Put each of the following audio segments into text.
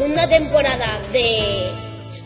Segunda temporada de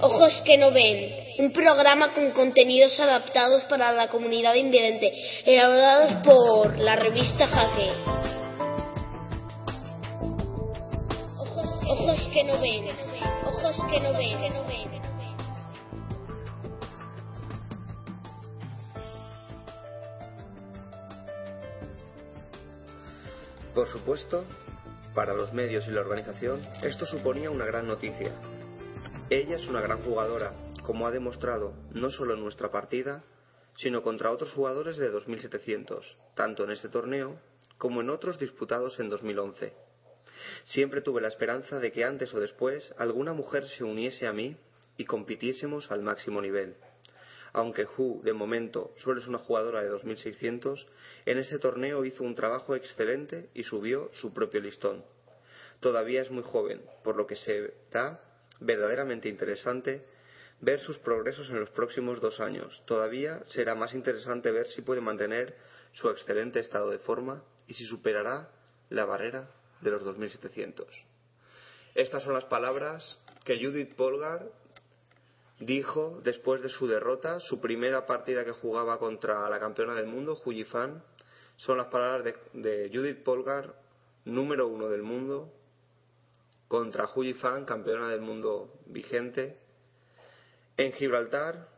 Ojos que no ven, un programa con contenidos adaptados para la comunidad invidente, elaborados por la revista Jaque. Ojos, que no ven, ojos que no ven, que no ven. Por supuesto, para los medios y la organización, esto suponía una gran noticia. Ella es una gran jugadora, como ha demostrado no solo en nuestra partida, sino contra otros jugadores de 2700, tanto en este torneo como en otros disputados en 2011. Siempre tuve la esperanza de que antes o después alguna mujer se uniese a mí y compitiésemos al máximo nivel. Aunque Hu, de momento, solo es una jugadora de 2600, en ese torneo hizo un trabajo excelente y subió su propio listón. Todavía es muy joven, por lo que será verdaderamente interesante ver sus progresos en los próximos dos años. Todavía será más interesante ver si puede mantener su excelente estado de forma y si superará la barrera de los 2700. Estas son las palabras que Judith Polgar dijo después de su derrota, su primera partida que jugaba contra la campeona del mundo, Fan. Son las palabras de, de, Judith Polgar, número uno del mundo, contra Fan, campeona del mundo vigente, en Gibraltar,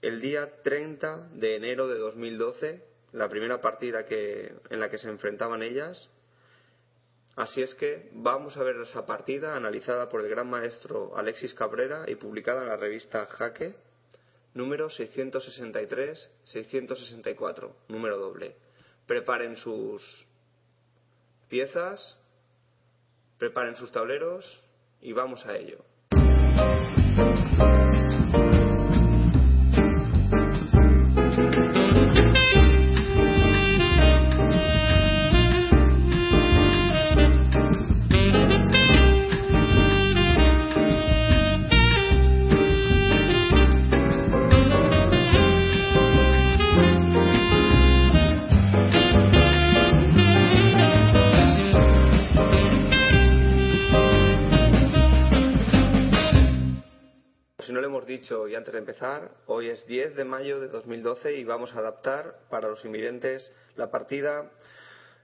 el día 30 de enero de 2012, la primera partida que, en la que se enfrentaban ellas. Así es que vamos a ver esa partida analizada por el gran maestro Alexis Cabrera y publicada en la revista Jaque, número 663-664, número doble. Preparen sus piezas, preparen sus tableros y vamos a ello. Dicho y antes de empezar, hoy es 10 de mayo de 2012 y vamos a adaptar para los invidentes la partida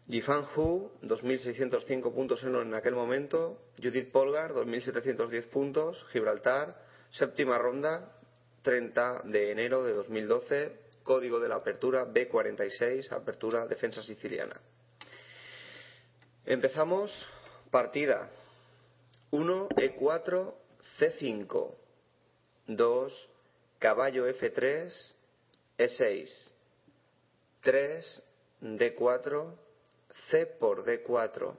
Jifan Hu, 2.605 puntos en aquel momento, Judith Polgar, 2.710 puntos, Gibraltar, séptima ronda, 30 de enero de 2012, código de la apertura B46, apertura defensa siciliana. Empezamos partida 1 E4 C5 2, caballo F3, E6, 3, D4, C por D4,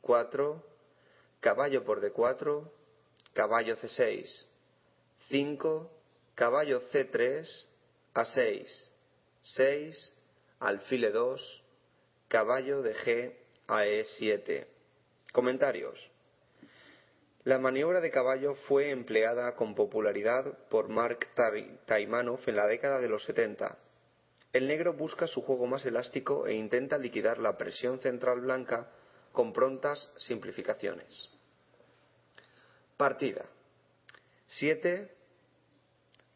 4, caballo por D4, caballo C6, 5, caballo C3, A6, 6, alfil 2, caballo de G a E7. Comentarios. La maniobra de caballo fue empleada con popularidad por Mark Taimanov en la década de los 70. El negro busca su juego más elástico e intenta liquidar la presión central blanca con prontas simplificaciones. Partida 7.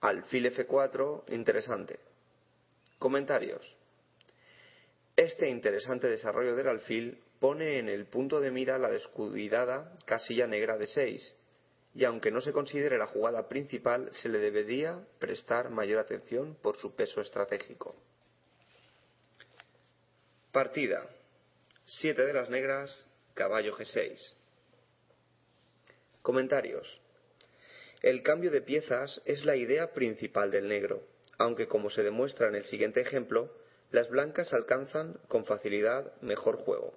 Alfil F4, interesante. Comentarios. Este interesante desarrollo del alfil pone en el punto de mira la descuidada casilla negra de 6, y aunque no se considere la jugada principal, se le debería prestar mayor atención por su peso estratégico. Partida. 7 de las negras, caballo G6. Comentarios. El cambio de piezas es la idea principal del negro, aunque como se demuestra en el siguiente ejemplo, las blancas alcanzan con facilidad mejor juego.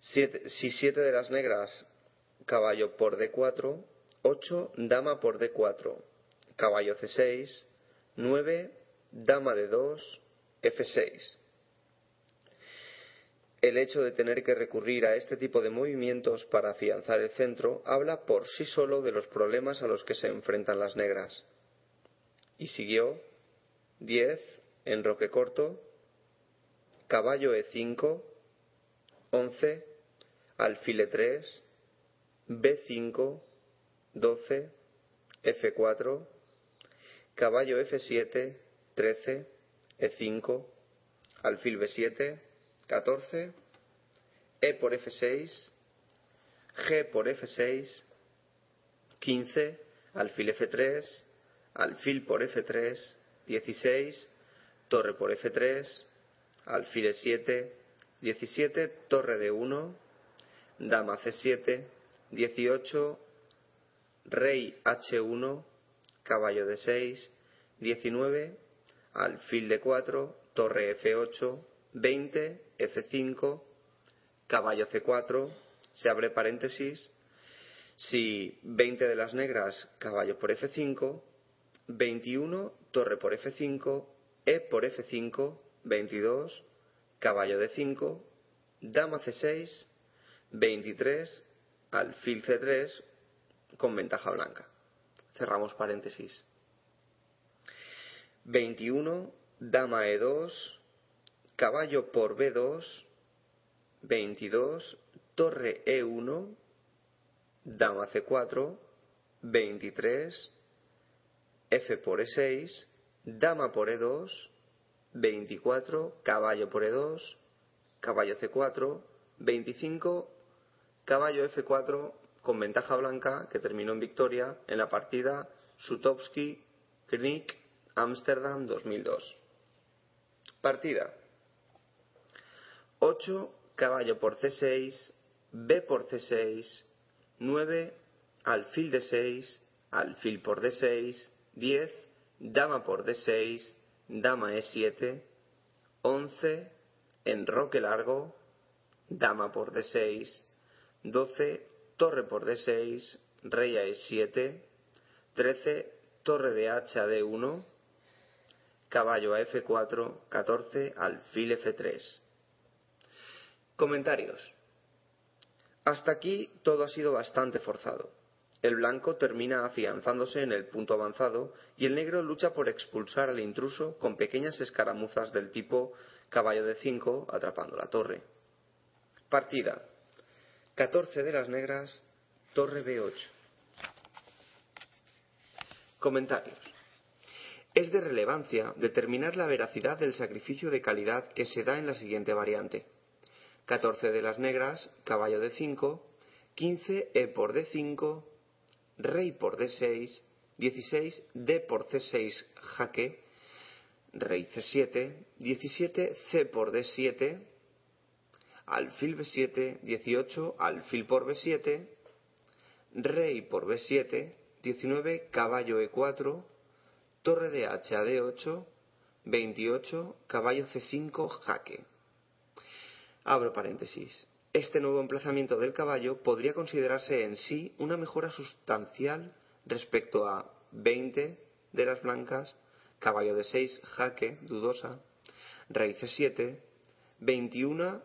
Si 7 de las negras, caballo por D4, 8, dama por D4, caballo C6, 9, dama de 2, F6. El hecho de tener que recurrir a este tipo de movimientos para afianzar el centro habla por sí solo de los problemas a los que se enfrentan las negras. Y siguió 10, enroque corto, caballo E5, 11, alfil E3, B5, 12, F4, caballo F7, 13, E5, alfil B7, 14, E por F6, G por F6, 15, alfil F3, alfil por F3, 16, torre por F3, alfil E7, 17, torre de 1, dama C7, 18, rey H1, caballo de 6, 19, alfil de 4, torre F8, 20, F5, caballo C4, se abre paréntesis, si 20 de las negras, caballo por F5, 21, torre por F5, E por F5, 22, caballo de 5, dama C6, 23, alfil C3 con ventaja blanca. Cerramos paréntesis. 21, dama E2, caballo por B2, 22, torre E1, dama C4, 23, F por E6, dama por E2, 24, caballo por E2, caballo C4, 25, caballo F4 con ventaja blanca que terminó en victoria en la partida Sutowski Knick Amsterdam 2002. Partida 8 caballo por C6, B por C6, 9 alfil D6, alfil por D6, 10 dama por D6, dama E7, 11 enroque largo, dama por D6, 12 torre por D6, rey a E7, 13 torre de H a D1, caballo a F4, 14 alfil F3. Comentarios. Hasta aquí todo ha sido bastante forzado. El blanco termina afianzándose en el punto avanzado y el negro lucha por expulsar al intruso con pequeñas escaramuzas del tipo caballo de 5 atrapando la torre. Partida. 14 de las negras, torre B8. Comentarios. Es de relevancia determinar la veracidad del sacrificio de calidad que se da en la siguiente variante. 14 de las negras, caballo de 5, 15 E por D5, rey por D6, 16 D por C6 jaque, rey C7, 17 C por D7, alfil B7, 18 alfil por B7, rey por B7, 19 caballo E4, torre de H a D8, 28 caballo C5 jaque. Abro paréntesis. Este nuevo emplazamiento del caballo podría considerarse en sí una mejora sustancial respecto a 20 de las blancas, caballo de 6, jaque, dudosa, rey c7, 21,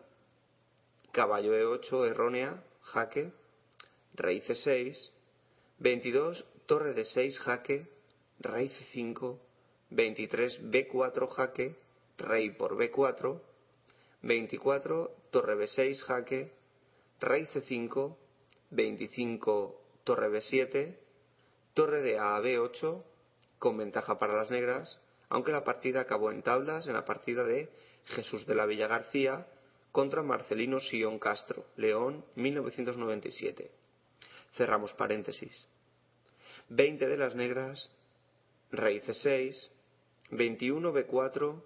caballo e8, errónea, jaque, rey c6, 22, torre de 6, jaque, rey c5, 23, b4, jaque, rey por b4, 24, torre B6, jaque, rey C5, 25, torre B7, torre de A a B8, con ventaja para las negras, aunque la partida acabó en tablas en la partida de Jesús de la Villa García contra Marcelino Sion Castro, León, 1997. Cerramos paréntesis. 20 de las negras, rey C6, 21 B4,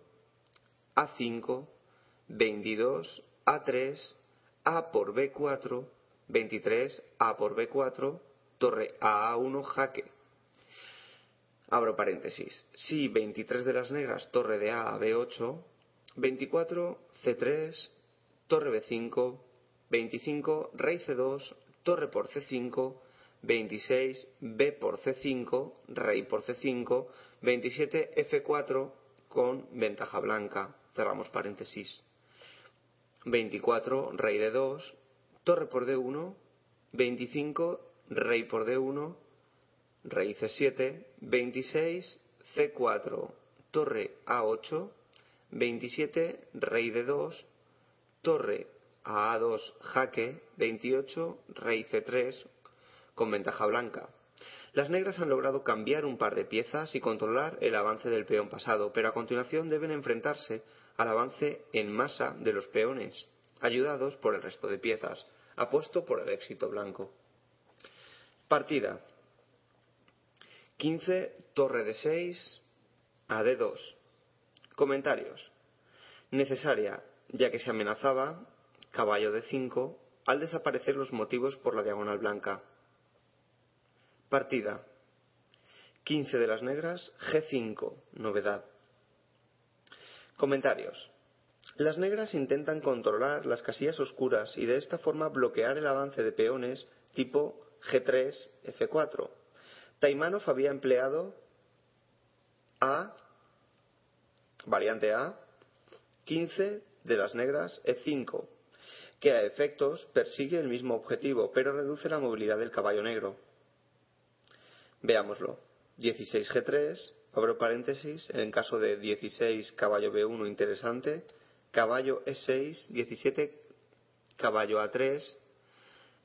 A5, 22 A3, A por B4, 23 A por B4, torre A A1 jaque. Abro paréntesis. Si 23 de las negras, torre de A a B8, 24 C3, torre B5, 25, rey C2, torre por C5, 26, B por C5, rey por C5, 27, F4 con ventaja blanca, cerramos paréntesis. 24, rey D2, torre por D1, 25, rey por D1, rey C7, 26, C4, torre A8, 27, rey D2, torre a A2, jaque, 28, rey C3, con ventaja blanca. Las negras han logrado cambiar un par de piezas y controlar el avance del peón pasado, pero a continuación deben enfrentarse al avance en masa de los peones, ayudados por el resto de piezas, apuesto por el éxito blanco. Partida. 15, torre de 6, a D2. Comentarios. Necesaria, ya que se amenazaba, caballo de 5, al desaparecer los motivos por la diagonal blanca. Partida. 15 de las negras, G5, novedad. Comentarios. Las negras intentan controlar las casillas oscuras y de esta forma bloquear el avance de peones tipo G3, F4. Taimanov había empleado A, variante A, 15 de las negras E5, que a efectos persigue el mismo objetivo, pero reduce la movilidad del caballo negro. Veámoslo. 16G3, abro paréntesis, en caso de 16 caballo B1 interesante, caballo E6, 17 caballo A3,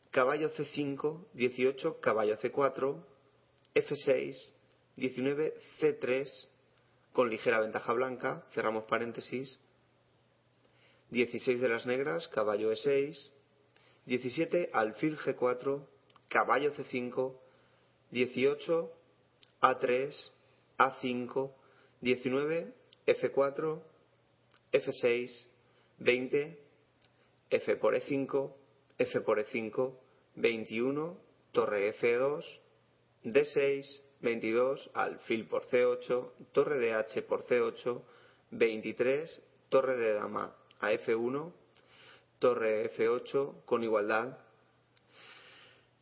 caballo C5, 18 caballo C4, F6, 19 C3 con ligera ventaja blanca, cerramos paréntesis, 16 de las negras, caballo E6, 17 alfil G4, caballo C5, 18 A3, A5, 19 F4, F6, 20 F por E5, F por E5, 21 torre F2, D6, 22 alfil por C8, torre de H por C8, 23 torre de dama a F1, torre F8 con igualdad.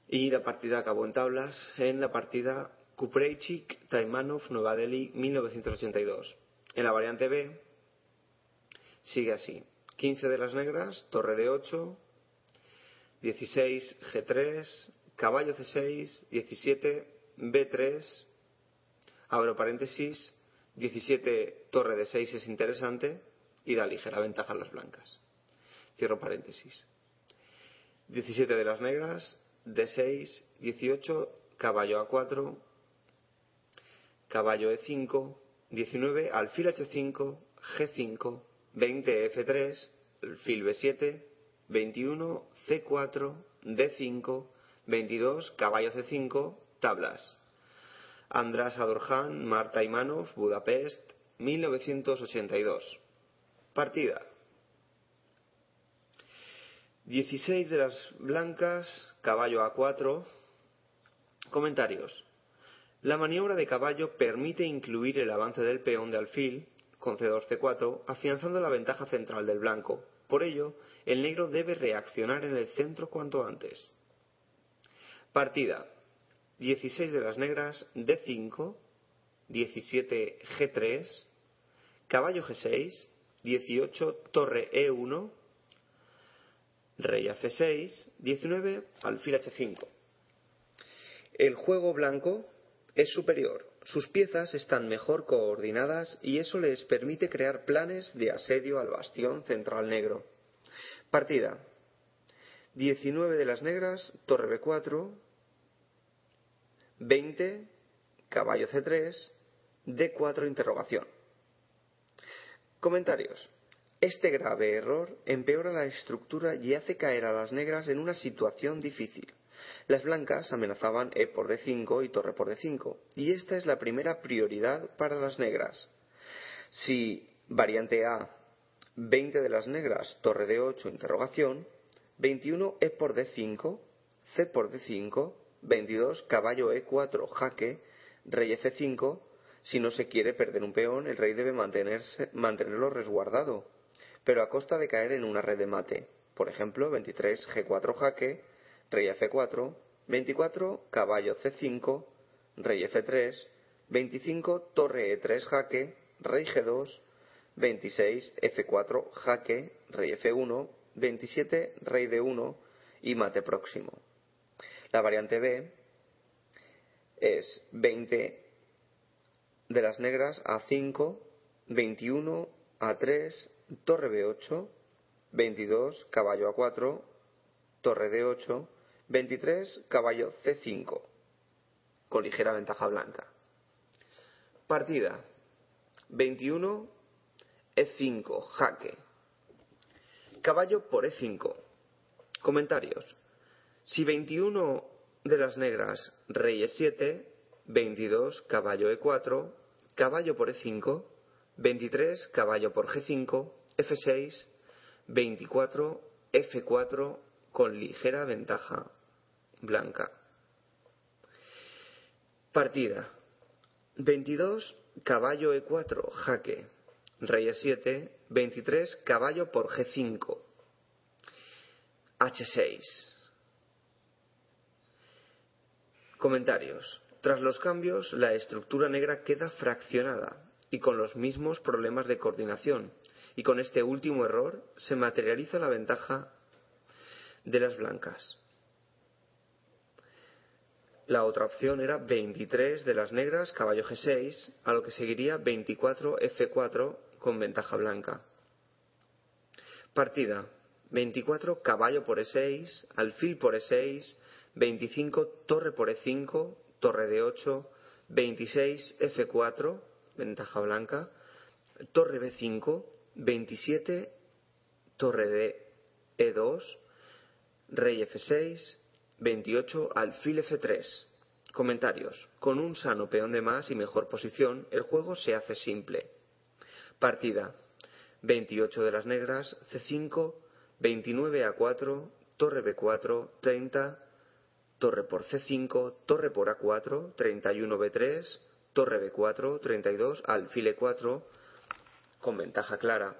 Y la partida acabó en tablas en la partida Kuprejchik Taimanov Nueva Delhi 1982. En la variante B sigue así. 15 de las negras, torre de 8, 16 G3, caballo C6, 17 B3, abro paréntesis, 17 torre de 6 es interesante, y da ligera ventaja a las blancas. Cierro paréntesis. 17 de las negras, D6, 18, caballo A4, caballo E5, 19, alfil H5, G5, 20 F3, alfil B7, 21 C4, D5, 22 caballo C5, tablas. András Adorjan, Marta Imanov, Budapest, 1982. Partida. 16 de las blancas, caballo A4. Comentarios. La maniobra de caballo permite incluir el avance del peón de alfil, con C2, C4, afianzando la ventaja central del blanco. Por ello, el negro debe reaccionar en el centro cuanto antes. Partida. 16 de las negras, D5, 17 G3, caballo G6, 18 torre E1, rey a C6, 19 alfil H5. El juego blanco es superior, sus piezas están mejor coordinadas y eso les permite crear planes de asedio al bastión central negro. Partida. 19 de las negras, torre B4, 20, caballo C3, D4 interrogación. Comentarios. Este grave error empeora la estructura y hace caer a las negras en una situación difícil. Las blancas amenazaban E por D5 y torre por D5, y esta es la primera prioridad para las negras. Si variante A, 20 de las negras, torre D8, interrogación, 21 E por D5, C por D5, 22 caballo E4, jaque, rey F5, si no se quiere perder un peón, el rey debe mantenerlo resguardado, pero a costa de caer en una red de mate. Por ejemplo, 23 G4 jaque, rey F4, 24 caballo C5, rey F3, 25 torre E3 jaque, rey G2, 26 F4 jaque, rey F1, 27 rey D1 y mate próximo. La variante B es 20 de las negras A5, 21 A3, torre B8, 22 caballo A4, torre D8, 23 caballo C5, con ligera ventaja blanca. Partida 21 E5, jaque. Caballo por E5. Comentarios. Si 21 de las negras, rey E7, 22, caballo E4, caballo por E5, 23, caballo por G5, F6, 24, F4 con ligera ventaja blanca. Partida. 22, caballo E4, jaque. Rey E7, 23, caballo por G5. H6. Comentarios. Tras los cambios, la estructura negra queda fraccionada y con los mismos problemas de coordinación, y con este último error se materializa la ventaja de las blancas. La otra opción era 23 de las negras, caballo G6, a lo que seguiría 24 F4 con ventaja blanca. Partida 24 caballo por E6, alfil por E6, 25 torre por E5, torre de 8, 26 F4, ventaja blanca, torre B5, 27 torre de E2, rey F6, 28 alfil F3. Comentarios. Con un sano peón de más y mejor posición, el juego se hace simple. Partida. 28 de las negras, C5, 29 A4, torre B4, 30, torre por C5, torre por A4, 31 B3, torre B4, 32, alfil E4, con ventaja clara.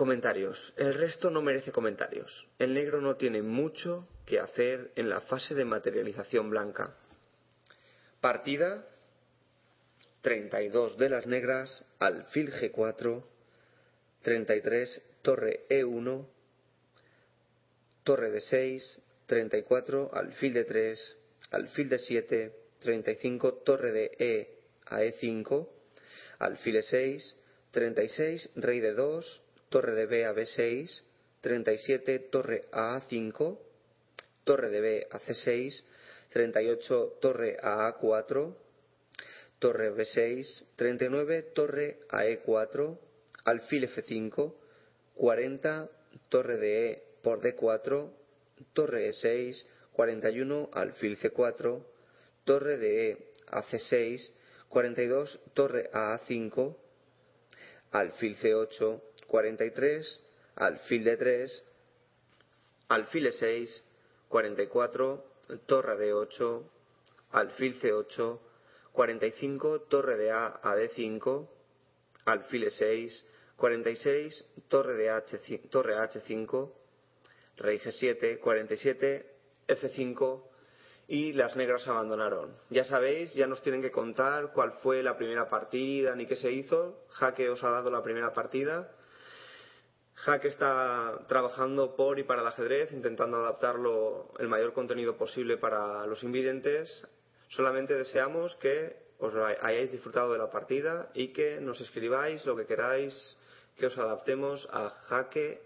Comentarios. El resto no merece comentarios. El negro no tiene mucho que hacer en la fase de materialización blanca. Partida 32 de las negras, alfil G4, 33, torre E1, torre de 6, 34, alfil de 3, alfil de 7, 35, torre de E a E5, alfil de 6, 36, rey de 2, torre de B a B6, 37, torre a A5, torre de B a C6, 38, torre a A4, torre B6, 39, torre a E4, alfil F5, 40, torre de E por D4, torre E6, 41, alfil C4, torre de E a C6, 42, torre a A5, alfil C8, 43, alfil D3, alfil E6, 44, torre D8, alfil C8, 45, torre de A a D5, alfil E6, 46, torre de H, torre H5, rey G7, 47, F5 y las negras abandonaron. Ya sabéis, ya nos tienen que contar cuál fue la primera partida ni qué se hizo. Jaque os ha dado la primera partida. Jaque está trabajando por y para el ajedrez, intentando adaptarlo el mayor contenido posible para los invidentes. Solamente deseamos que os hayáis disfrutado de la partida y que nos escribáis lo que queráis, que os adaptemos a jaque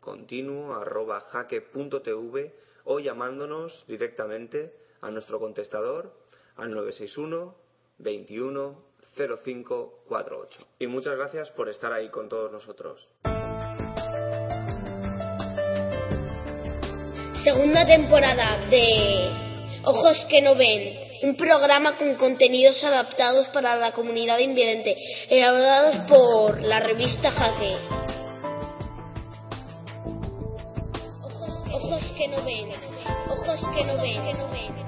continuo arroba jaque.tv o llamándonos directamente a nuestro contestador al 961 21 0548. Y muchas gracias por estar ahí con todos nosotros. Segunda temporada de Ojos que no ven, un programa con contenidos adaptados para la comunidad invidente, elaborados por la revista Jaque. ojos que no ven, ojos que no ven.